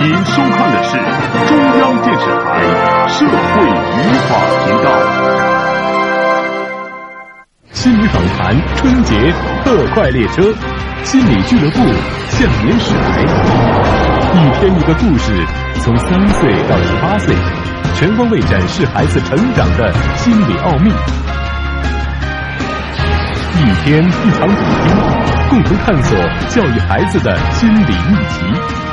您收看的是中央电视台社会与法频道《心理访谈》春节特快列车，心理俱乐部向您驶来。一天一个故事，从三岁到十八岁，全方位展示孩子成长的心理奥秘。一天一场主题，共同探索教育孩子的心理秘籍。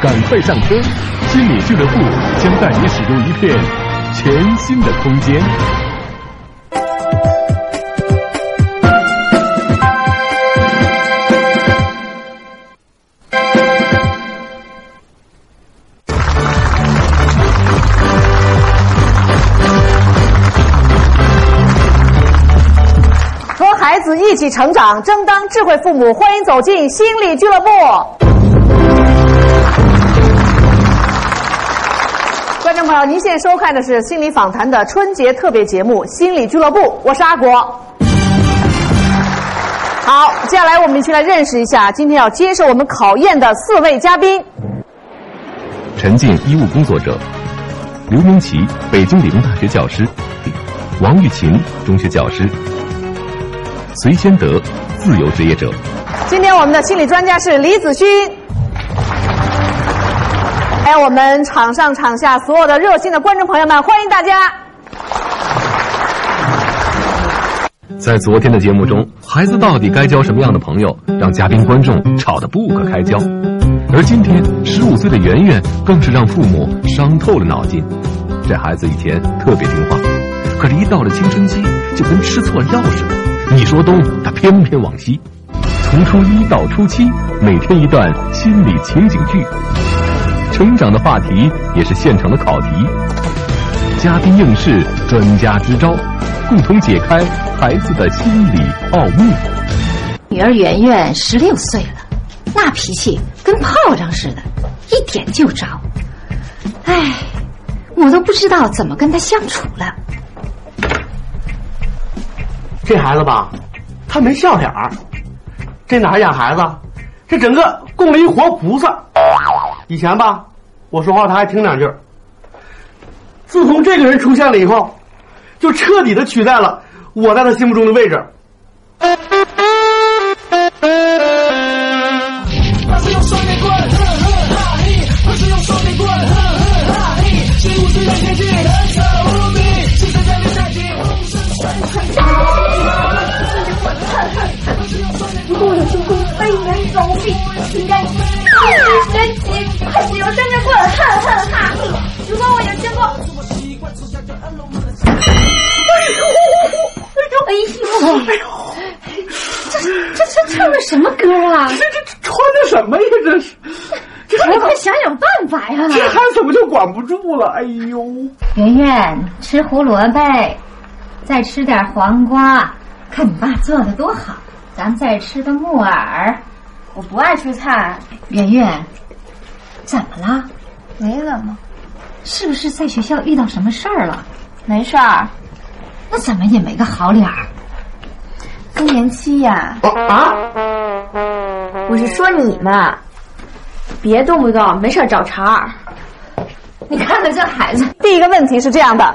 赶快上车！心理俱乐部将带你驶入一片全新的空间。和孩子一起成长，争当智慧父母。欢迎走进心理俱乐部。观众朋友，您现在收看的是心理访谈的春节特别节目《心理俱乐部》，我是阿国。好，接下来我们一起来认识一下今天要接受我们考验的四位嘉宾。陈静，医务工作者；刘明奇，北京理工大学教师；王玉琴，中学教师；隋先德，自由职业者。今天我们的心理专家是李子勋。还有我们场上场下所有的热心的观众朋友们，欢迎大家！在昨天的节目中，孩子到底该交什么样的朋友，让嘉宾观众吵得不可开交。而今天，十五岁的圆圆更是让父母伤透了脑筋。这孩子以前特别听话，可是一到了青春期，就跟吃错了药似的。你说东，他偏偏往西。从初一到初七，每天一段心理情景剧。成长的话题也是现场的考题，嘉宾应试，专家支招，共同解开孩子的心理奥秘。女儿圆圆十六岁了，那脾气跟炮仗似的，一点就着。唉，我都不知道怎么跟她相处了。这孩子吧，他没笑脸儿，这哪是养孩子？这整个供了一活菩萨。以前吧，我说话他还听两句儿。自从这个人出现了以后，就彻底的取代了我在他心目中的位置。如果我成功飞檐走壁，应该神奇，快使用三根棍，哼哼哈嘿！如果我有见过，哎呦，哎呦，这这这唱的什么歌啊？这这穿的什么呀？这是，这孩子你快想想办法呀！这孩子怎么就管不住了？哎呦！圆圆，吃胡萝卜，再吃点黄瓜，看你爸做的多好。咱们再吃个木耳。我不爱吃菜。圆圆，怎么了？没怎么，是不是在学校遇到什么事儿了？没事儿。那怎么也没个好脸儿？更年期呀。啊！我是说你们，别动不动没事找茬儿。你看看这孩子，第一个问题是这样的：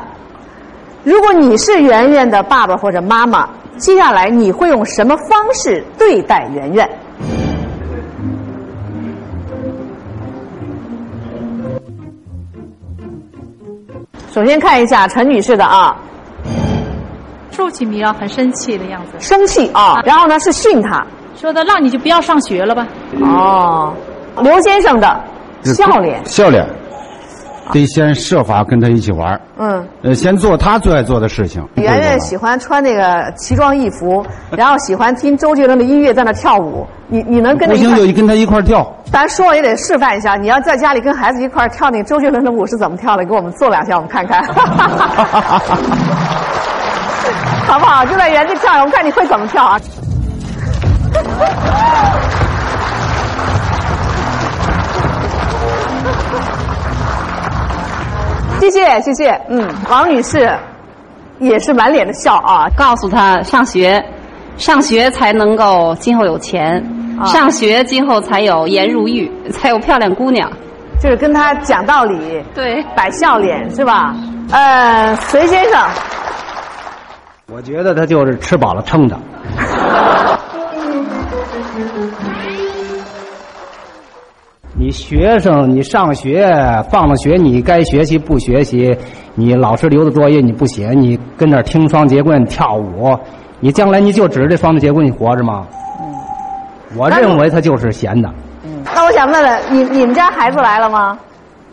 如果你是圆圆的爸爸或者妈妈，接下来你会用什么方式对待圆圆？首先看一下陈女士的啊，竖起眉啊，很生气的样子，生气啊，然后呢是训他，说的让你就不要上学了吧。哦，刘先生的笑脸，笑脸，得先设法跟他一起玩儿嗯，呃，先做他最爱做的事情。圆圆喜欢穿那个奇装异服，然后喜欢听周杰伦的音乐，在那跳舞。你你能跟着不行就跟他一块儿跳。咱说也得示范一下，你要在家里跟孩子一块儿跳那周杰伦的舞是怎么跳的？给我们做两下，我们看看，好不好？就在原地跳，我们看你会怎么跳啊？谢谢谢谢，嗯，王女士也是满脸的笑啊，告诉她上学，上学才能够今后有钱。上学今后才有颜如玉，才有漂亮姑娘。就是跟她讲道理，对，摆笑脸是吧？呃，隋先生，我觉得他就是吃饱了撑的。你学生，你上学放了学，你该学习不学习？你老师留的作业你不写，你跟那儿听双节棍跳舞，你将来你就指着这双节棍你活着吗？我认为他就是闲的。那我想问问你，你们家孩子来了吗？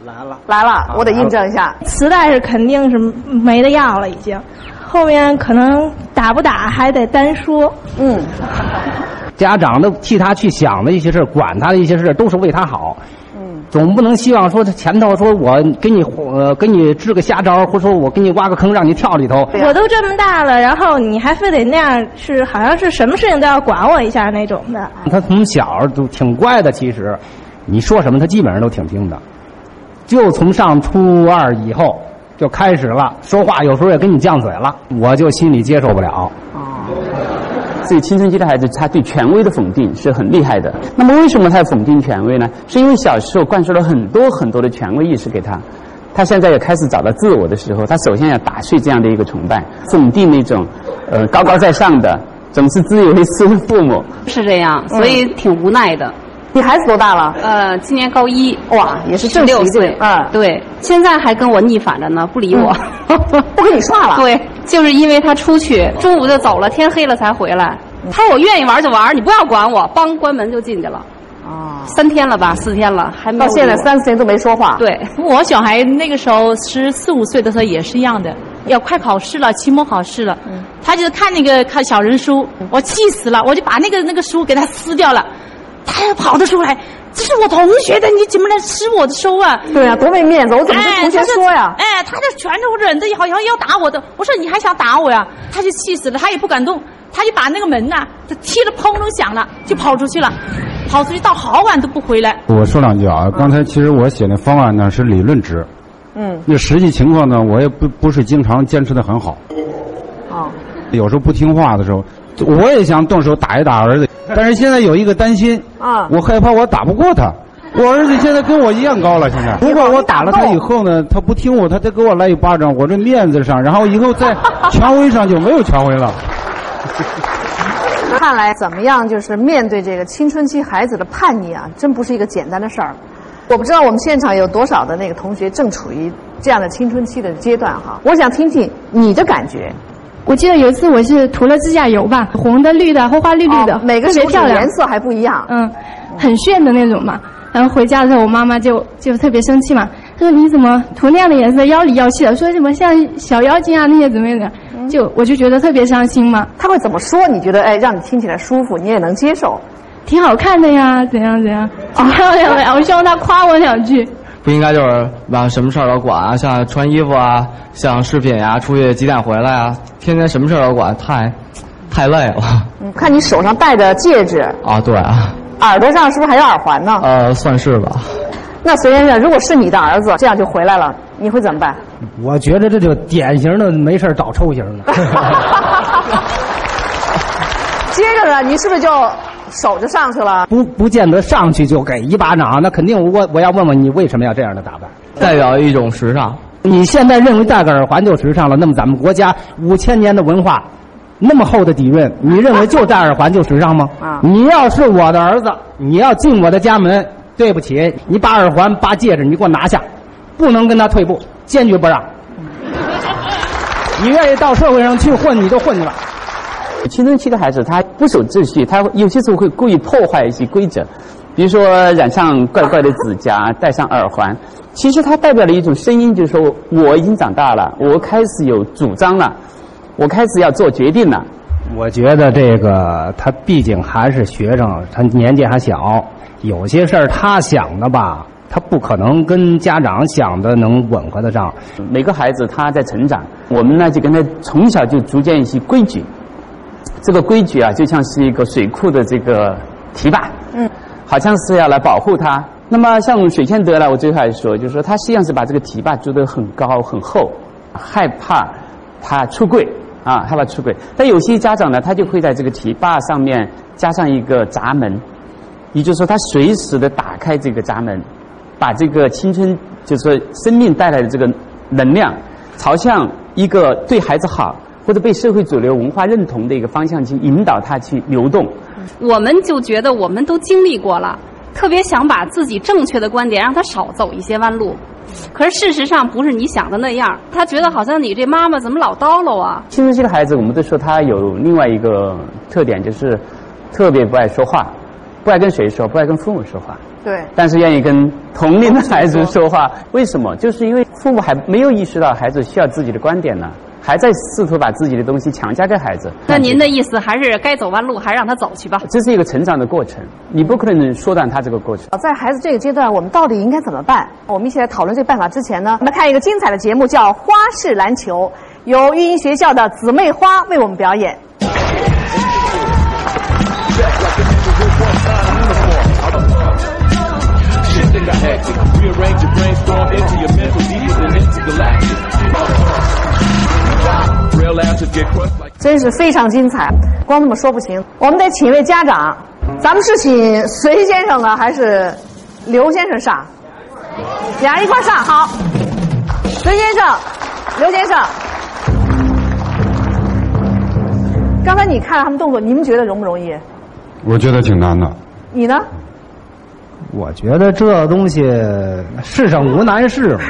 来了，来了，我得印证一下。磁带是肯定是没得要了，已经。后面可能打不打还得单说。嗯，家长的替他去想的一些事，管他的一些事，都是为他好。嗯，总不能希望说他前头说我给你呃给你支个瞎招，或者说我给你挖个坑让你跳里头。我都这么大了，然后你还非得那样，是好像是什么事情都要管我一下那种的。他从小都挺乖的，其实你说什么他基本上都挺听的。就从上初二以后就开始了，说话有时候也跟你犟嘴了，我就心里接受不了。这个青春期的孩子，他对权威的否定是很厉害的。那么为什么他要否定权威呢？是因为小时候灌输了很多很多的权威意识给他，他现在也开始找到自我的时候，他首先要打碎这样的一个崇拜，否定那种，呃高高在上的，总是自以为是的父母。是这样，所以挺无奈的。你孩子多大了？呃，今年高一，哇，也是正六岁。嗯，对，现在还跟我逆反着呢，不理我，不跟你耍了。对，就是因为他出去，中午就走了，天黑了才回来。他说我愿意玩就玩，你不要管我，帮关门就进去了。啊，三天了吧，四天了，还没到现在三四天都没说话。对，我小孩那个时候十四五岁的时候也是一样的，要快考试了，期末考试了，他就是看那个看小人书，我气死了，我就把那个那个书给他撕掉了，他要跑得出来，这是我同学的，你怎么能吃我的收啊？对呀、多没面子！我怎么跟哎，同学说呀？哎，他就拳头忍着，好像要打我的。我说你还想打我呀？他就气死了，他也不敢动，他就把那个门呐，就踢得砰隆响了，就跑出去了，跑出去到好晚都不回来。我说两句啊，刚才其实我写那方案呢是理论值，嗯，那实际情况呢，我也不不是经常坚持的很好。哦，有时候不听话的时候，我也想动手打一打儿子，但是现在有一个担心，啊，我害怕我打不过他。我儿子现在跟我一样高了，现在 如果我打了他以后呢，他不听我，他再给我来一巴掌，我这面子上，然后以后在权威上就没有权威了。看来怎么样，就是面对这个青春期孩子的叛逆啊，真不是一个简单的事儿。我不知道我们现场有多少的那个同学正处于这样的青春期的阶段哈，我想听听你的感觉。我记得有一次我是涂了指甲油吧，红的、绿的、花花绿绿的，哦每个手指特别漂亮颜，色还不一样。嗯，很炫的那种嘛。然后回家的时候，我妈妈就就特别生气嘛，她说你怎么涂那样的颜色，妖里妖气的，说什么像小妖精啊那些怎么样的，就我就觉得特别伤心嘛。他会怎么说？你觉得哎，让你听起来舒服，你也能接受？挺好看的呀，怎样怎样，挺漂亮的呀。我希望她夸我两句。不应该就是把什么事儿都管啊，像穿衣服啊，像饰品呀、出去几点回来啊，天天什么事儿都管，太太累了嗯，看你手上戴着戒指，啊！对啊，耳朵上是不是还有耳环呢？呃，算是吧。那隋先生，如果是你的儿子这样就回来了，你会怎么办？我觉得这就典型的没事儿找抽型的。接着呢，你是不是就手就上去了？不不见得上去就给一巴掌，那肯定我我要问问你为什么要这样的打扮？代表一种时尚。你现在认为戴个耳环就时尚了？那么咱们国家五千年的文化，那么厚的底蕴，你认为就戴耳环就时尚吗？啊你要是我的儿子，你要进我的家门，对不起，你把耳环、把戒指你给我拿下，不能跟他退步，坚决不让。你愿意到社会上去混，你就混去吧。青春期的孩子他不守秩序，他有些时候会故意破坏一些规则，比如说染上怪怪的指甲，戴上耳环。其实它代表了一种声音，就是说我已经长大了，我开始有主张了，我开始要做决定了。我觉得这个他毕竟还是学生，他年纪还小，有些事儿他想的吧，他不可能跟家长想的能吻合得上。每个孩子他在成长，我们呢就跟他从小就逐渐一些规矩。这个规矩啊，就像是一个水库的这个堤坝，嗯，好像是要来保护它。那么像水千德呢，我最开始说，就是说他实际上是把这个堤坝筑得很高很厚，害怕他出柜啊，害怕出柜。但有些家长呢，他就会在这个堤坝上面加上一个闸门，也就是说，他随时的打开这个闸门，把这个青春，就是说生命带来的这个能量，朝向一个对孩子好或者被社会主流文化认同的一个方向去引导他去流动。我们就觉得我们都经历过了，特别想把自己正确的观点让他少走一些弯路。可是事实上不是你想的那样，他觉得好像你这妈妈怎么老叨唠啊？青春期的孩子，我们都说他有另外一个特点，就是特别不爱说话，不爱跟谁说，不爱跟父母说话。对，但是愿意跟同龄的孩子说话，为什么？就是因为父母还没有意识到孩子需要自己的观点呢，还在试图把自己的东西强加给孩子。那您的意思还是该走弯路，还是让他走去吧？这是一个成长的过程，你不可能缩短他这个过程。在孩子这个阶段，我们到底应该怎么办？我们一起来讨论这个办法之前呢，我们看一个精彩的节目，叫《花式篮球》，由育英学校的姊妹花为我们表演。真是非常精彩，光这么说不行，我们得请一位家长。咱们是请隋先生呢，还是刘先生上？俩人一块上，好。隋先生，刘先生，刚才你看了他们动作，你们觉得容不容易？我觉得挺难的。你呢？我觉得这东西世上无难事嘛。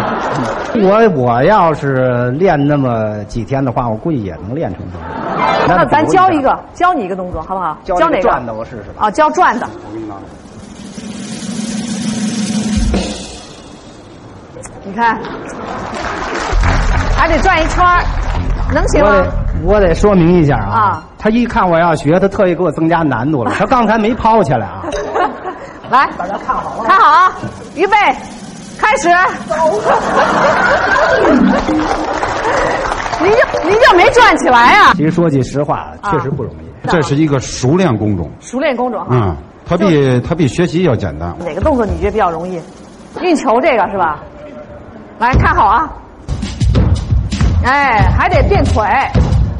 我我要是练那么几天的话，我估计也能练成这样。那咱教一个，教你一个动作，好不好？教哪个？转的，我试试。啊，教转的。你看，还得转一圈儿，能行吗？我得我得说明一下啊，啊他一看我要学，他特意给我增加难度了。他刚才没抛起来啊。来，大家看好了，看好啊！预备，开始。您就您就没转起来啊？其实说句实话，确实不容易。这是一个熟练工种。熟练工种。嗯，它比它比学习要简单。哪个动作你觉得比较容易？运球这个是吧？来看好啊！哎，还得变腿。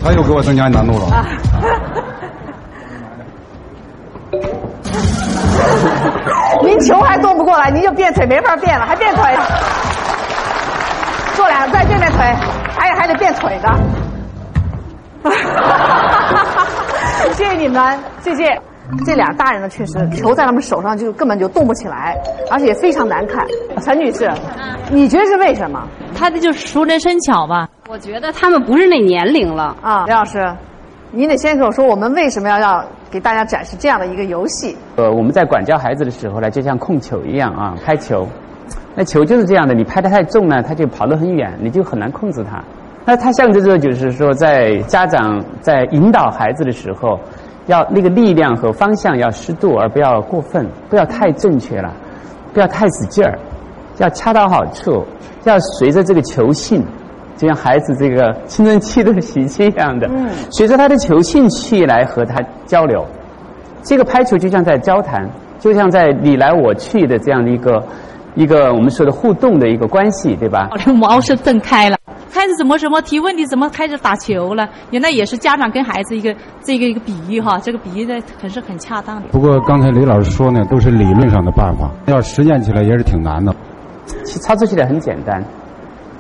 他又给我增加难度了。啊。您球还动不过来，您就变腿没法变了，还变腿。做两个，再变变腿，还还得变腿的。谢谢你们，谢谢。这俩大人呢，确实球在他们手上就根本就动不起来，而且非常难看。陈女士，你觉得是为什么？他这就是熟能生巧吧？我觉得他们不是那年龄了啊，刘老师，您得先跟我说，我们为什么要要给大家展示这样的一个游戏？呃，我们在管教孩子的时候呢，就像控球一样啊，拍球。那球就是这样的，你拍得太重呢，它就跑得很远，你就很难控制它。那它象征着就是说，在家长在引导孩子的时候，要那个力量和方向要适度，而不要过分，不要太正确了，不要太使劲儿，要恰到好处，要随着这个球性，就像孩子这个青春期的习气一样的，嗯随着他的球性去来和他交流。这个拍球就像在交谈，就像在你来我去的这样的一个一个我们说的互动的一个关系，对吧？毛是分开了。开始怎么什么提问题，怎么开始打球了？原来也是家长跟孩子一个这个一个比喻哈，这个比喻的很是很恰当的。不过刚才李老师说呢，都是理论上的办法，要实践起来也是挺难的。其实操作起来很简单。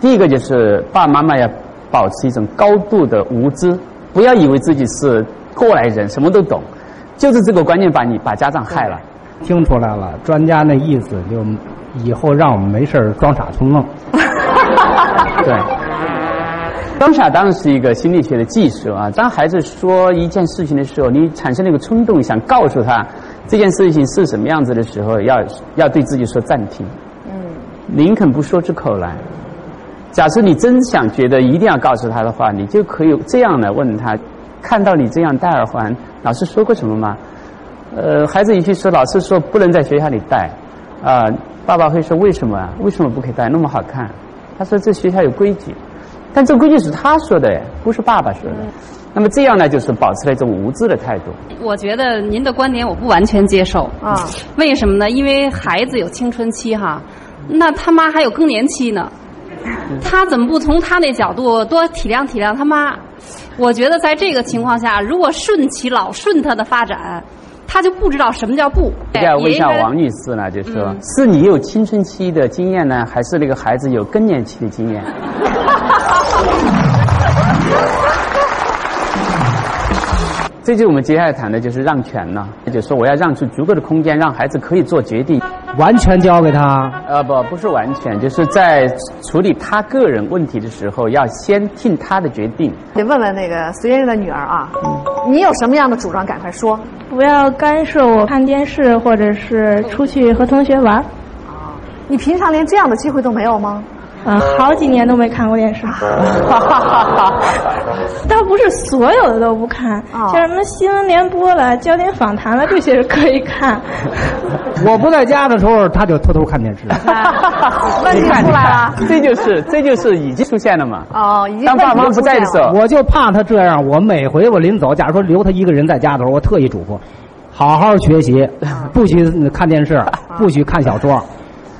第一个就是爸爸妈妈要保持一种高度的无知，不要以为自己是过来人，什么都懂，就是这个观念把你把家长害了。听出来了，专家那意思就以后让我们没事儿装傻充愣。对，装傻当然是一个心理学的技术啊。当孩子说一件事情的时候，你产生那个冲动，想告诉他这件事情是什么样子的时候，要要对自己说暂停。嗯，宁肯不说出口来。假设你真想觉得一定要告诉他的话，你就可以这样的问他：看到你这样戴耳环，老师说过什么吗？呃，孩子也许说老师说不能在学校里戴，啊、爸爸会说为什么啊？为什么不可以戴？那么好看。他说这学校有规矩，但这规矩是他说的，不是爸爸说的。那么这样呢，就是保持了一种无知的态度。我觉得您的观点我不完全接受啊，为什么呢？因为孩子有青春期哈，那他妈还有更年期呢，他怎么不从他那角度多体谅体谅他妈？我觉得在这个情况下，如果顺其老顺他的发展，他就不知道什么叫不。要问一下王女士呢，就是说，嗯是你有青春期的经验呢，还是那个孩子有更年期的经验？这就是我们接下来谈的，就是让权了，也就是说我要让出足够的空间，让孩子可以做决定。完全交给他？呃，不，不是完全，就是在处理他个人问题的时候，要先听他的决定。得问问那个隋先生的女儿啊，你有什么样的主张？赶快说。不要干涉我看电视，或者是出去和同学玩。啊你平常连这样的机会都没有吗？嗯，好几年都没看过电视。倒不是所有的都不看，像什么新闻联播了、焦点访谈了，这些是可以看。我不在家的时候，他就偷偷看电视。问题出来了，这就是这就是已经出现了嘛。哦，已经当爸妈不在的时候，我就怕他这样。我每回我临走，假如说留他一个人在家的时候，我特意嘱咐，好好学习，不许看电视，不许看小说。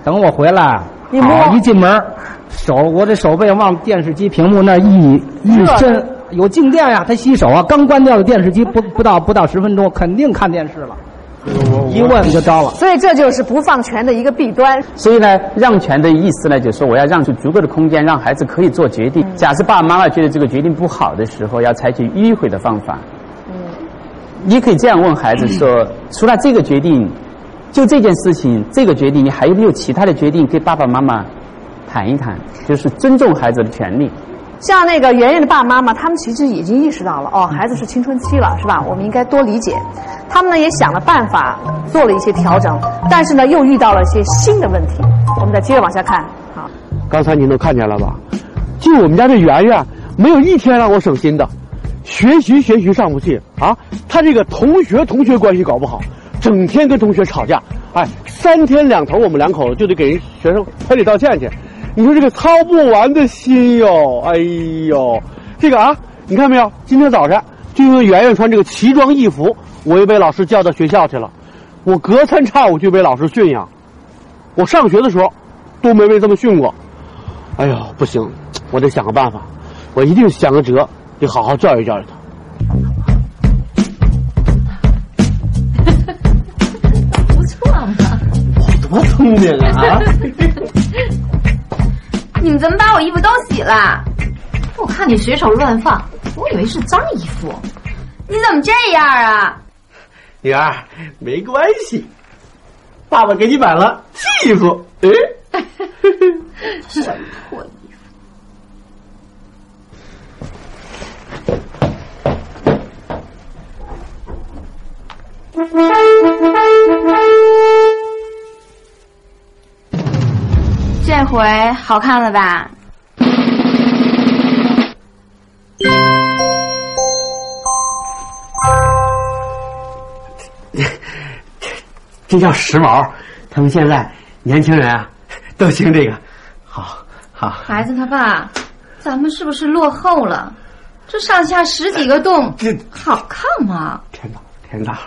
等我回来，一摸好一进门，手我这手背往电视机屏幕那儿一一热伸，有静电呀，他洗手啊。刚关掉的电视机不不到不到十分钟，肯定看电视了。一问就招了。所以这就是不放权的一个弊端。所以呢，让权的意思呢，就是说我要让出足够的空间，让孩子可以做决定。假设爸爸妈妈觉得这个决定不好的时候，要采取迂回的方法。嗯你可以这样问孩子说：除了这个决定，就这件事情，这个决定，你还有没有其他的决定跟爸爸妈妈谈一谈？就是尊重孩子的权利。像那个圆圆的爸爸妈妈，他们其实已经意识到了，哦，孩子是青春期了，是吧？我们应该多理解。他们呢也想了办法，做了一些调整，但是呢又遇到了一些新的问题。我们再接着往下看，好。刚才您都看见了吧？就我们家这圆圆，没有一天让我省心的，学习学习上不去啊。他这个同学同学关系搞不好，整天跟同学吵架，哎，三天两头我们两口子就得给人学生赔礼道歉去。你说这个操不完的心哟，哎呦，这个啊，你看没有？今天早晨就因为圆圆穿这个奇装异服，我又被老师叫到学校去了。我隔三差五就被老师训呀。我上学的时候都没被这么训过。哎呦，不行，我得想个办法，我一定想个辙，得好好教育教育他。多聪明啊！你们怎么把我衣服都洗了？我看你随手乱放，我以为是脏衣服。你怎么这样啊？女儿，没关系，爸爸给你买了新衣服。哎，什么破衣服？回好看了吧？这这叫时髦。他们现在年轻人啊，都兴这个。好，好。孩子他爸，咱们是不是落后了？这上下十几个洞，好看吗？天哪，天哪！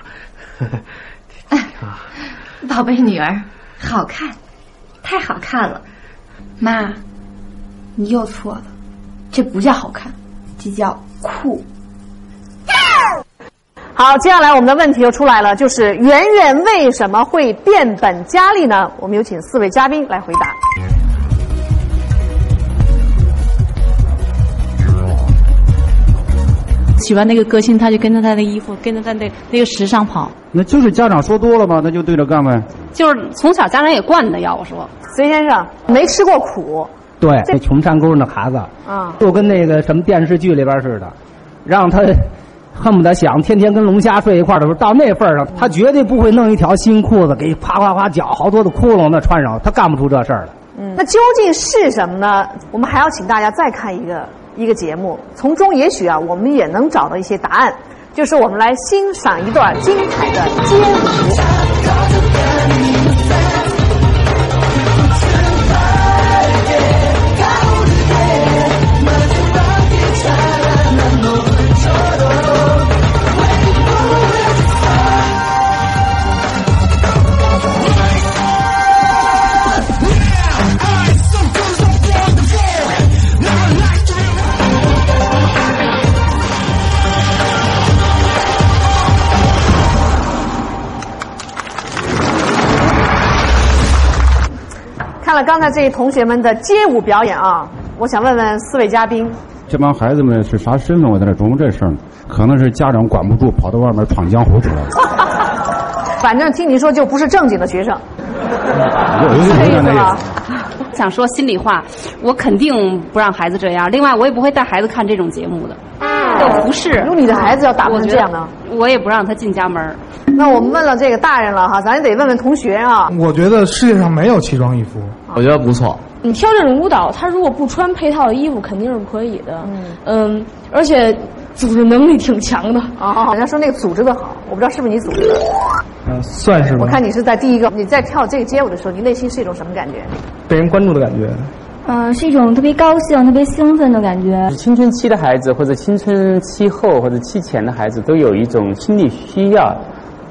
宝贝女儿，好看，太好看了。妈，你又错了，这不叫好看，这叫酷。好，接下来我们的问题又出来了，就是圆圆为什么会变本加厉呢？我们有请四位嘉宾来回答。喜欢那个歌星，他就跟着他的衣服，跟着他的那个时尚跑。那就是家长说多了嘛，那就对着干呗。就是从小家长也惯的，要我说。隋先生没吃过苦，对，那穷山沟那孩子，啊，就跟那个什么电视剧里边似的，让他恨不得想天天跟龙虾睡一块儿的时候，到那份儿上，他绝对不会弄一条新裤子给啪啪啪绞好多的窟窿那穿上，他干不出这事儿来。嗯，那究竟是什么呢？我们还要请大家再看一个一个节目，从中也许啊，我们也能找到一些答案。就是我们来欣赏一段精彩的街舞。了刚才这些同学们的街舞表演啊，我想问问四位嘉宾，这帮孩子们是啥身份？我在这琢磨这事儿呢。可能是家长管不住，跑到外面闯江湖去了。反正听你说就不是正经的学生，有是这意思吧？想说心里话，我肯定不让孩子这样。另外，我也不会带孩子看这种节目的。要不是，有你的孩子要打扮成这样呢，我也不让他进家门。那我们问了这个大人了哈，咱也得问问同学啊。我觉得世界上没有奇装异服，我觉得不错。你跳这种舞蹈，他如果不穿配套的衣服，肯定是可以的。嗯，而且组织能力挺强的。哦，人家说那个组织的好，我不知道是不是你组织的。嗯，算是吧。我看你是在第一个，你在跳这个街舞的时候，你内心是一种什么感觉？被人关注的感觉。嗯，是一种特别高兴、特别兴奋的感觉。青春期的孩子，或者青春期后或者期前的孩子，都有一种心理需要，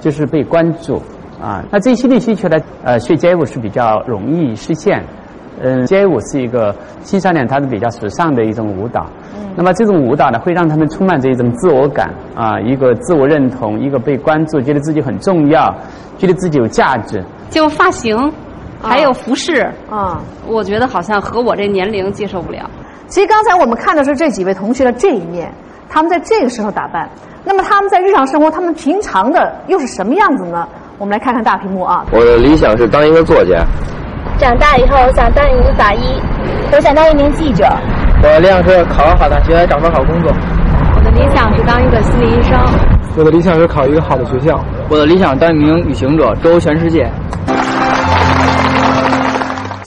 就是被关注啊。那这心理需求呢，呃，学街舞是比较容易实现。嗯，街舞是一个青少年他是比较时尚的一种舞蹈。嗯。那么这种舞蹈呢，会让他们充满着一种自我感啊，一个自我认同，一个被关注，觉得自己很重要，觉得自己有价值。就发型。还有服饰啊，我觉得好像和我这年龄接受不了。其实刚才我们看的是这几位同学的这一面，他们在这个时候打扮。那么他们在日常生活，他们平常的又是什么样子呢？我们来看看大屏幕啊。我的理想是当一个作家。长大以后想当一个法医。我想当一名记者。我的理想是考个好大学，找份好工作。我的理想是当一个心理医生。我的理想是考一个好的学校。我的理想当一名旅行者，周游全世界。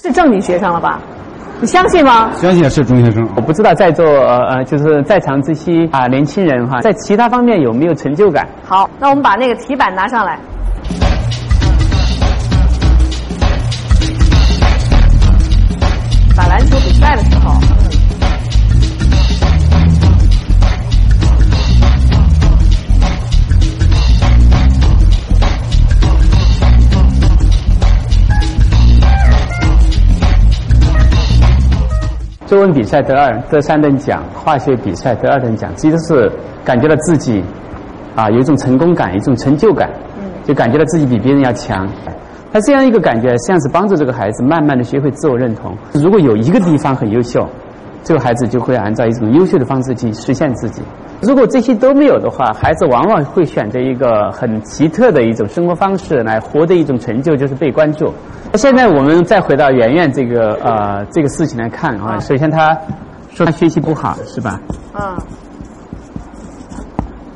是正经学生了吧？你相信吗？相信是中学生。我不知道在座呃就是在场这些啊年轻人哈，在其他方面有没有成就感？好，那我们把那个题板拿上来。作文比赛得二得三等奖，化学比赛得二等奖，其实是感觉到自己啊有一种成功感，一种成就感，就感觉到自己比别人要强。那这样一个感觉，实际上是帮助这个孩子慢慢的学会自我认同。如果有一个地方很优秀，这个孩子就会按照一种优秀的方式去实现自己。如果这些都没有的话，孩子往往会选择一个很奇特的一种生活方式来获得一种成就，就是被关注。现在我们再回到圆圆这个呃这个事情来看啊，首先他说他学习不好是吧？嗯。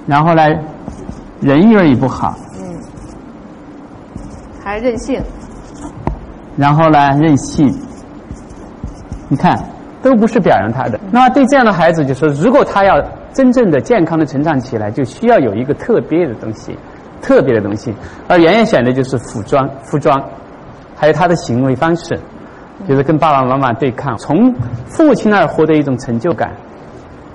然后呢，人缘也不好。嗯。还任性。然后呢，任性。你看，都不是表扬他的。那么对这样的孩子，就说如果他要。真正的健康的成长起来，就需要有一个特别的东西，特别的东西。而圆圆选的就是服装，服装，还有他的行为方式，就是跟爸爸妈妈对抗，从父亲那儿获得一种成就感，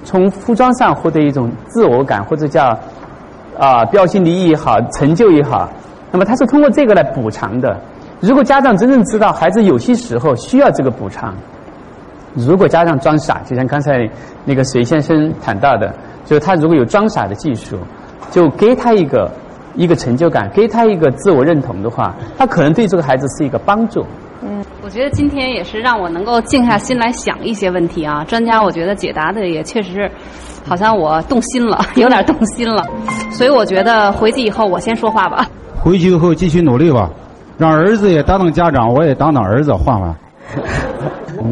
从服装上获得一种自我感，或者叫啊标新立异也好，成就也好。那么他是通过这个来补偿的。如果家长真正知道孩子有些时候需要这个补偿。如果加上装傻，就像刚才那个隋先生谈到的，就是他如果有装傻的技术，就给他一个一个成就感，给他一个自我认同的话，他可能对这个孩子是一个帮助。嗯，我觉得今天也是让我能够静下心来想一些问题啊。专家我觉得解答的也确实，好像我动心了，有点动心了。所以我觉得回去以后我先说话吧。回去以后继续努力吧，让儿子也当当家长，我也当当儿子，换换。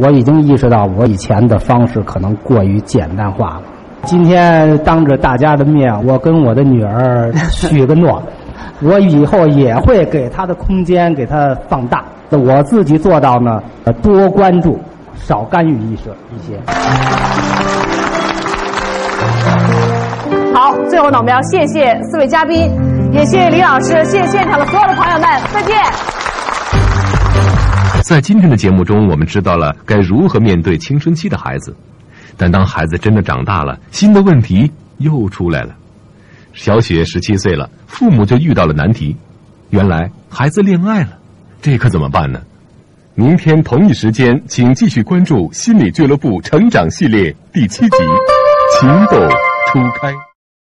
我已经意识到，我以前的方式可能过于简单化了。今天当着大家的面，我跟我的女儿许个诺，我以后也会给她的空间给她放大。我自己做到呢，多关注，少干预一些一些。好，最后呢，我们要谢谢四位嘉宾，也谢谢李老师，谢谢现场的所有的朋友们，再见。在今天的节目中，我们知道了该如何面对青春期的孩子，但当孩子真的长大了，新的问题又出来了。小雪十七岁了，父母就遇到了难题。原来孩子恋爱了，这可怎么办呢？明天同一时间，请继续关注《心理俱乐部成长系列》第七集《情窦初开》。